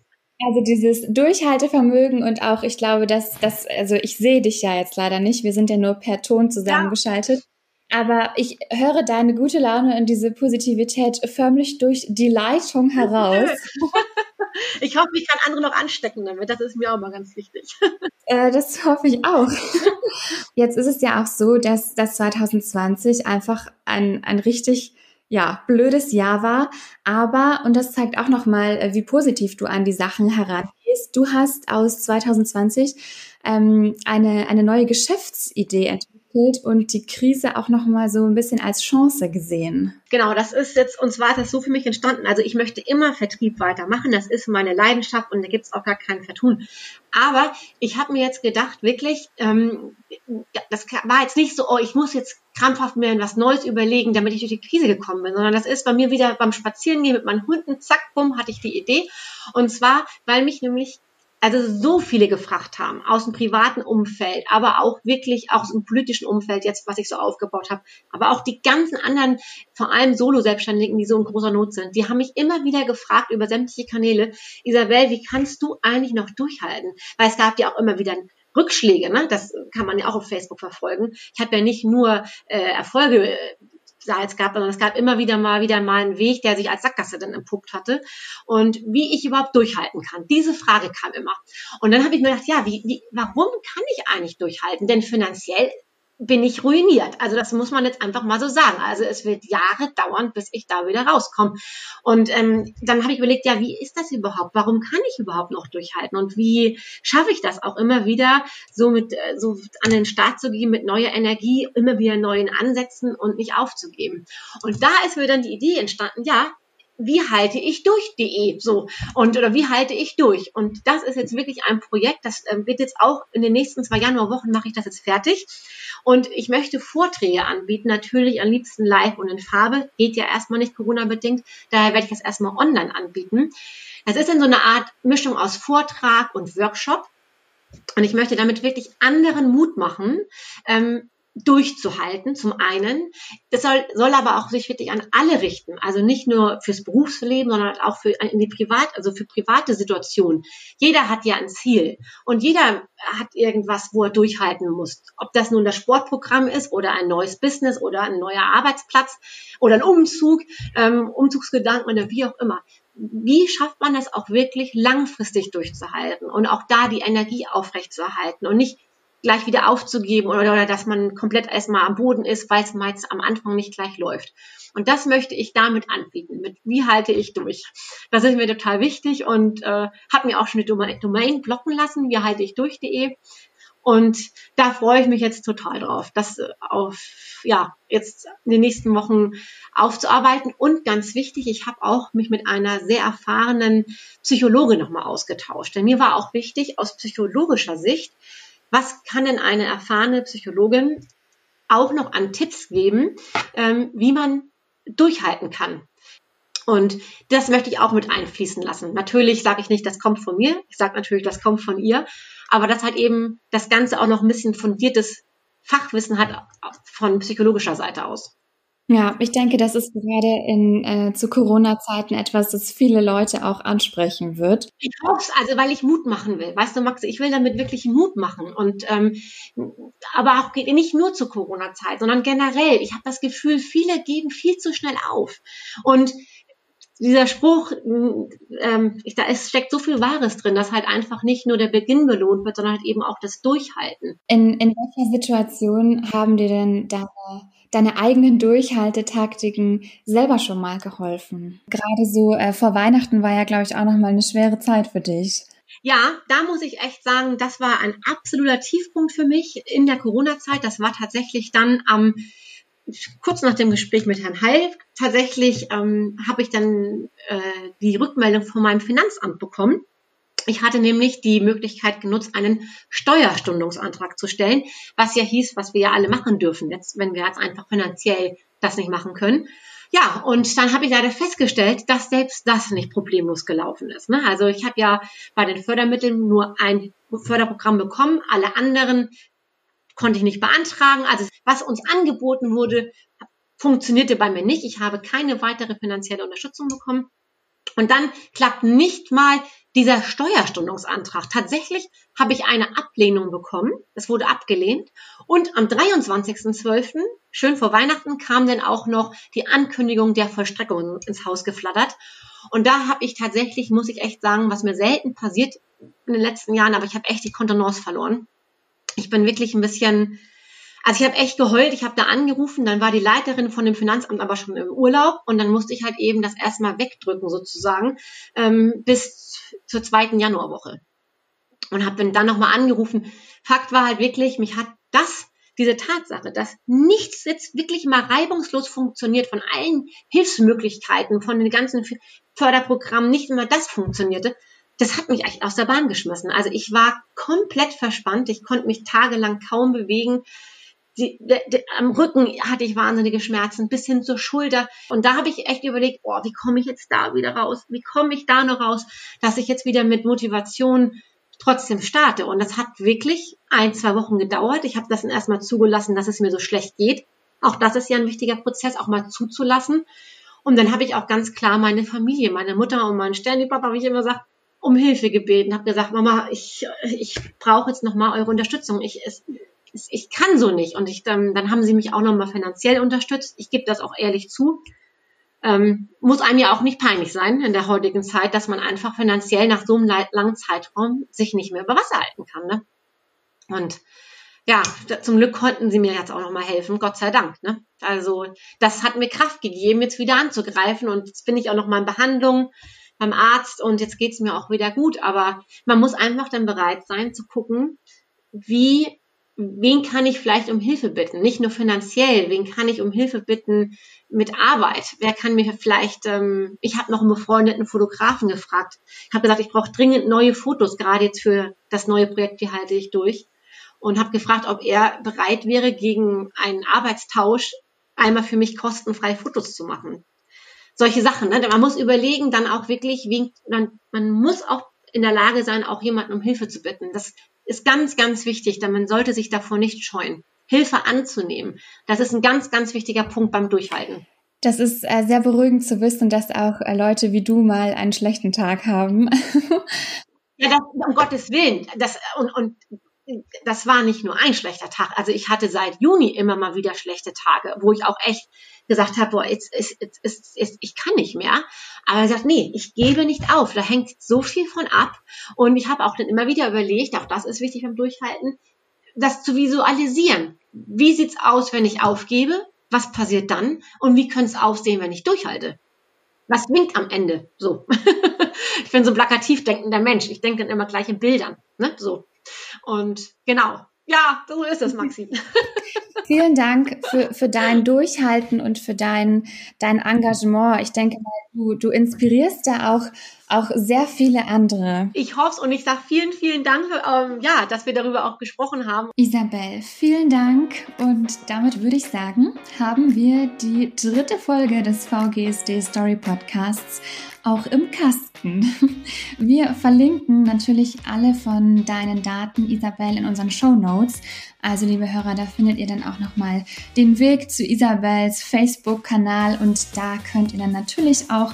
Also dieses Durchhaltevermögen und auch, ich glaube, dass das, also ich sehe dich ja jetzt leider nicht, wir sind ja nur per Ton zusammengeschaltet. Aber ich höre deine gute Laune und diese Positivität förmlich durch die Leitung heraus. [LAUGHS] Ich hoffe, ich kann andere noch anstecken damit. Das ist mir auch mal ganz wichtig. [LAUGHS] Äh, das hoffe ich auch. [LAUGHS] Jetzt ist es ja auch so, dass das 2020 einfach ein, ein richtig ja, blödes Jahr war. Aber, und das zeigt auch nochmal, äh, wie positiv du an die Sachen herangehst, du hast aus 2020 ähm, eine, eine neue Geschäftsidee entwickelt entwickelt und die Krise auch noch mal so ein bisschen als Chance gesehen. Genau, das ist jetzt, und zwar ist das so für mich entstanden. Also ich möchte immer Vertrieb weitermachen, das ist meine Leidenschaft und da gibt es auch gar kein Vertun. Aber ich habe mir jetzt gedacht, wirklich, ähm, das war jetzt nicht so, oh, ich muss jetzt krampfhaft mir was Neues überlegen, damit ich durch die Krise gekommen bin, sondern das ist bei mir wieder beim Spazierengehen mit meinen Hunden, zack, bumm, hatte ich die Idee. Und zwar, weil mich nämlich also so viele gefragt haben aus dem privaten Umfeld, aber auch wirklich aus dem politischen Umfeld jetzt, was ich so aufgebaut habe, aber auch die ganzen anderen, vor allem Solo-Selbstständigen, die so in großer Not sind, die haben mich immer wieder gefragt über sämtliche Kanäle, Isabel, wie kannst du eigentlich noch durchhalten? Weil es gab ja auch immer wieder Rückschläge, ne? das kann man ja auch auf Facebook verfolgen. Ich habe ja nicht nur äh, Erfolge Salz gab, sondern es gab immer wieder mal wieder mal einen Weg, der sich als Sackgasse dann entpuppt hatte. Und wie ich überhaupt durchhalten kann. Diese Frage kam immer. Und dann habe ich mir gedacht, ja, wie, wie, warum kann ich eigentlich durchhalten? Denn finanziell bin ich ruiniert. Also das muss man jetzt einfach mal so sagen. Also es wird Jahre dauern, bis ich da wieder rauskomme. Und ähm, dann habe ich überlegt, ja, wie ist das überhaupt? Warum kann ich überhaupt noch durchhalten? Und wie schaffe ich das auch immer wieder, so mit äh, so an den Start zu gehen mit neuer Energie, immer wieder neuen Ansätzen und nicht aufzugeben? Und da ist mir dann die Idee entstanden, ja, wie halte ich durch.de so. Und oder wie halte ich durch? Und das ist jetzt wirklich ein Projekt das äh, wird jetzt auch in den nächsten zwei Januarwochen mache ich das jetzt fertig. Und ich möchte Vorträge anbieten natürlich am liebsten live und in Farbe. Geht ja erstmal nicht Corona bedingt daher werde ich das erstmal online anbieten. Es ist in so eine Art Mischung aus Vortrag und Workshop. Und ich möchte damit wirklich anderen Mut machen, ähm, durchzuhalten, zum einen. Das soll, soll aber auch sich wirklich an alle richten. Also nicht nur fürs Berufsleben, sondern auch für in die Privat, also für private Situationen. Jeder hat ja ein Ziel und jeder hat irgendwas, wo er durchhalten muss. Ob das nun das Sportprogramm ist oder ein neues Business oder ein neuer Arbeitsplatz oder ein Umzug, ähm, Umzugsgedanken oder wie auch immer wie schafft man das auch wirklich langfristig durchzuhalten und auch da die Energie aufrechtzuerhalten und nicht gleich wieder aufzugeben oder, oder dass man komplett erstmal am Boden ist, weil es meist am Anfang nicht gleich läuft. Und das möchte ich damit anbieten. Mit wie halte ich durch? Das ist mir total wichtig und äh, habe mir auch schon eine Domain blocken lassen, wie halte ich durch.de. Und da freue ich mich jetzt total drauf, das auf, ja, jetzt in den nächsten Wochen aufzuarbeiten. Und ganz wichtig, ich habe auch mich mit einer sehr erfahrenen Psychologin nochmal ausgetauscht. Denn mir war auch wichtig, aus psychologischer Sicht, was kann denn eine erfahrene Psychologin auch noch an Tipps geben, ähm, wie man durchhalten kann. Und das möchte ich auch mit einfließen lassen. Natürlich sage ich nicht, das kommt von mir. Ich sage natürlich, das kommt von ihr. Aber das halt eben das Ganze auch noch ein bisschen fundiertes Fachwissen hat von psychologischer Seite aus. Ja, ich denke, das ist gerade in äh, zu Corona-Zeiten etwas, das viele Leute auch ansprechen wird. Ich hoffe es, also weil ich Mut machen will. Weißt du, Max, ich will damit wirklich Mut machen. Und ähm, aber auch nicht nur zur Corona-Zeit, sondern generell. Ich habe das Gefühl, viele geben viel zu schnell auf. Und dieser Spruch, ähm, ich, da ist, steckt so viel Wahres drin, dass halt einfach nicht nur der Beginn belohnt wird, sondern halt eben auch das Durchhalten. In, in welcher Situation haben dir denn deine deine eigenen Durchhaltetaktiken selber schon mal geholfen? Gerade so äh, vor Weihnachten war ja, glaube ich, auch noch mal eine schwere Zeit für dich. Ja, da muss ich echt sagen, das war ein absoluter Tiefpunkt für mich in der Corona-Zeit. Das war tatsächlich dann am kurz nach dem Gespräch mit Herrn Heil tatsächlich ähm, habe ich dann äh, die Rückmeldung von meinem Finanzamt bekommen ich hatte nämlich die Möglichkeit genutzt, einen Steuerstundungsantrag zu stellen, was ja hieß, was wir ja alle machen dürfen, jetzt, wenn wir jetzt einfach finanziell das nicht machen können. Ja, und dann habe ich leider festgestellt, dass selbst das nicht problemlos gelaufen ist. Ne? Also ich habe ja bei den Fördermitteln nur ein Förderprogramm bekommen, alle anderen konnte ich nicht beantragen. Also was uns angeboten wurde, funktionierte bei mir nicht. Ich habe keine weitere finanzielle Unterstützung bekommen. Und dann klappt nicht mal dieser Steuerstundungsantrag. Tatsächlich habe ich eine Ablehnung bekommen. Es wurde abgelehnt. Und am 23.12., schön vor Weihnachten, kam dann auch noch die Ankündigung der Vollstreckung ins Haus geflattert. Und da habe ich tatsächlich, muss ich echt sagen, was mir selten passiert in den letzten Jahren, aber ich habe echt die Kontenance verloren. Ich bin wirklich ein bisschen also ich habe echt geheult, ich habe da angerufen, dann war die Leiterin von dem Finanzamt aber schon im Urlaub und dann musste ich halt eben das erstmal wegdrücken sozusagen ähm, bis zur zweiten Januarwoche. Und habe dann nochmal angerufen. Fakt war halt wirklich, mich hat das, diese Tatsache, dass nichts jetzt wirklich mal reibungslos funktioniert von allen Hilfsmöglichkeiten, von den ganzen Förderprogrammen, nicht immer das funktionierte, das hat mich echt aus der Bahn geschmissen. Also ich war komplett verspannt, ich konnte mich tagelang kaum bewegen die, de, de, am Rücken hatte ich wahnsinnige Schmerzen, bis hin zur Schulter. Und da habe ich echt überlegt, oh, wie komme ich jetzt da wieder raus? Wie komme ich da noch raus, dass ich jetzt wieder mit Motivation trotzdem starte? Und das hat wirklich ein, zwei Wochen gedauert. Ich habe das dann erstmal zugelassen, dass es mir so schlecht geht. Auch das ist ja ein wichtiger Prozess, auch mal zuzulassen. Und dann habe ich auch ganz klar meine Familie, meine Mutter und meinen Sternipapa, wie ich immer gesagt, um Hilfe gebeten, habe gesagt, Mama, ich, ich brauche jetzt nochmal eure Unterstützung. Ich, es, ich kann so nicht. Und ich, dann, dann haben sie mich auch nochmal finanziell unterstützt. Ich gebe das auch ehrlich zu. Ähm, muss einem ja auch nicht peinlich sein in der heutigen Zeit, dass man einfach finanziell nach so einem langen Zeitraum sich nicht mehr über Wasser halten kann. Ne? Und ja, zum Glück konnten sie mir jetzt auch nochmal helfen, Gott sei Dank. Ne? Also das hat mir Kraft gegeben, jetzt wieder anzugreifen und jetzt bin ich auch nochmal in Behandlung beim Arzt und jetzt geht's mir auch wieder gut. Aber man muss einfach dann bereit sein zu gucken, wie wen kann ich vielleicht um Hilfe bitten? Nicht nur finanziell, wen kann ich um Hilfe bitten mit Arbeit? Wer kann mir vielleicht, ähm, ich habe noch einen befreundeten Fotografen gefragt. Ich habe gesagt, ich brauche dringend neue Fotos, gerade jetzt für das neue Projekt, wie halte ich durch. Und habe gefragt, ob er bereit wäre, gegen einen Arbeitstausch einmal für mich kostenfrei Fotos zu machen. Solche Sachen. Ne? Man muss überlegen, dann auch wirklich, wie, man, man muss auch in der Lage sein, auch jemanden um Hilfe zu bitten. Das ist ganz, ganz wichtig, denn man sollte sich davor nicht scheuen, Hilfe anzunehmen. Das ist ein ganz, ganz wichtiger Punkt beim Durchhalten. Das ist äh, sehr beruhigend zu wissen, dass auch äh, Leute wie du mal einen schlechten Tag haben. [LAUGHS] ja, das, um Gottes Willen. Das, und, und das war nicht nur ein schlechter Tag. Also ich hatte seit Juni immer mal wieder schlechte Tage, wo ich auch echt gesagt habe, boah, jetzt, jetzt, jetzt, jetzt, ich kann nicht mehr. Aber er sagt, nee, ich gebe nicht auf. Da hängt so viel von ab. Und ich habe auch dann immer wieder überlegt, auch das ist wichtig beim Durchhalten, das zu visualisieren. Wie sieht's aus, wenn ich aufgebe? Was passiert dann? Und wie könnte es aussehen, wenn ich durchhalte? Was winkt am Ende? So. [LAUGHS] ich bin so ein plakativ denkender Mensch. Ich denke dann immer gleich in Bildern. Ne? So. Und genau, ja, so ist es, Maxi. [LAUGHS] Vielen Dank für, für dein Durchhalten und für dein, dein Engagement. Ich denke, du, du inspirierst da auch, auch sehr viele andere. Ich hoffe es und ich sage vielen, vielen Dank, ähm, ja, dass wir darüber auch gesprochen haben. Isabel, vielen Dank. Und damit würde ich sagen, haben wir die dritte Folge des VGSD Story Podcasts auch im Kasten. Wir verlinken natürlich alle von deinen Daten, Isabel, in unseren Show Notes. Also, liebe Hörer, da findet ihr dann auch nochmal den Weg zu Isabels Facebook-Kanal und da könnt ihr dann natürlich auch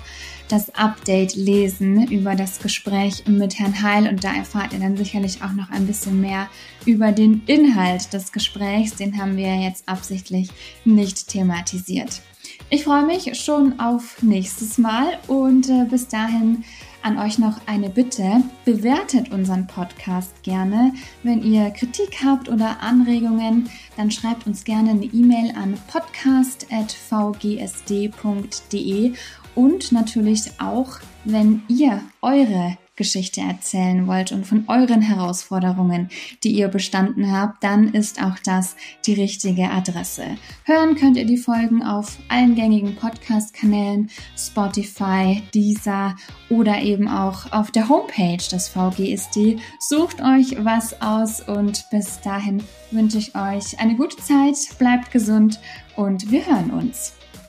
das Update lesen über das Gespräch mit Herrn Heil und da erfahrt ihr dann sicherlich auch noch ein bisschen mehr über den Inhalt des Gesprächs. Den haben wir jetzt absichtlich nicht thematisiert. Ich freue mich schon auf nächstes Mal und äh, bis dahin an euch noch eine Bitte. Bewertet unseren Podcast gerne. Wenn ihr Kritik habt oder Anregungen, dann schreibt uns gerne eine E-Mail an podcast.vgsd.de und natürlich auch, wenn ihr eure Geschichte erzählen wollt und von euren Herausforderungen, die ihr bestanden habt, dann ist auch das die richtige Adresse. Hören könnt ihr die Folgen auf allen gängigen Podcast-Kanälen, Spotify, Deezer oder eben auch auf der Homepage des VGSD. Sucht euch was aus und bis dahin wünsche ich euch eine gute Zeit, bleibt gesund und wir hören uns.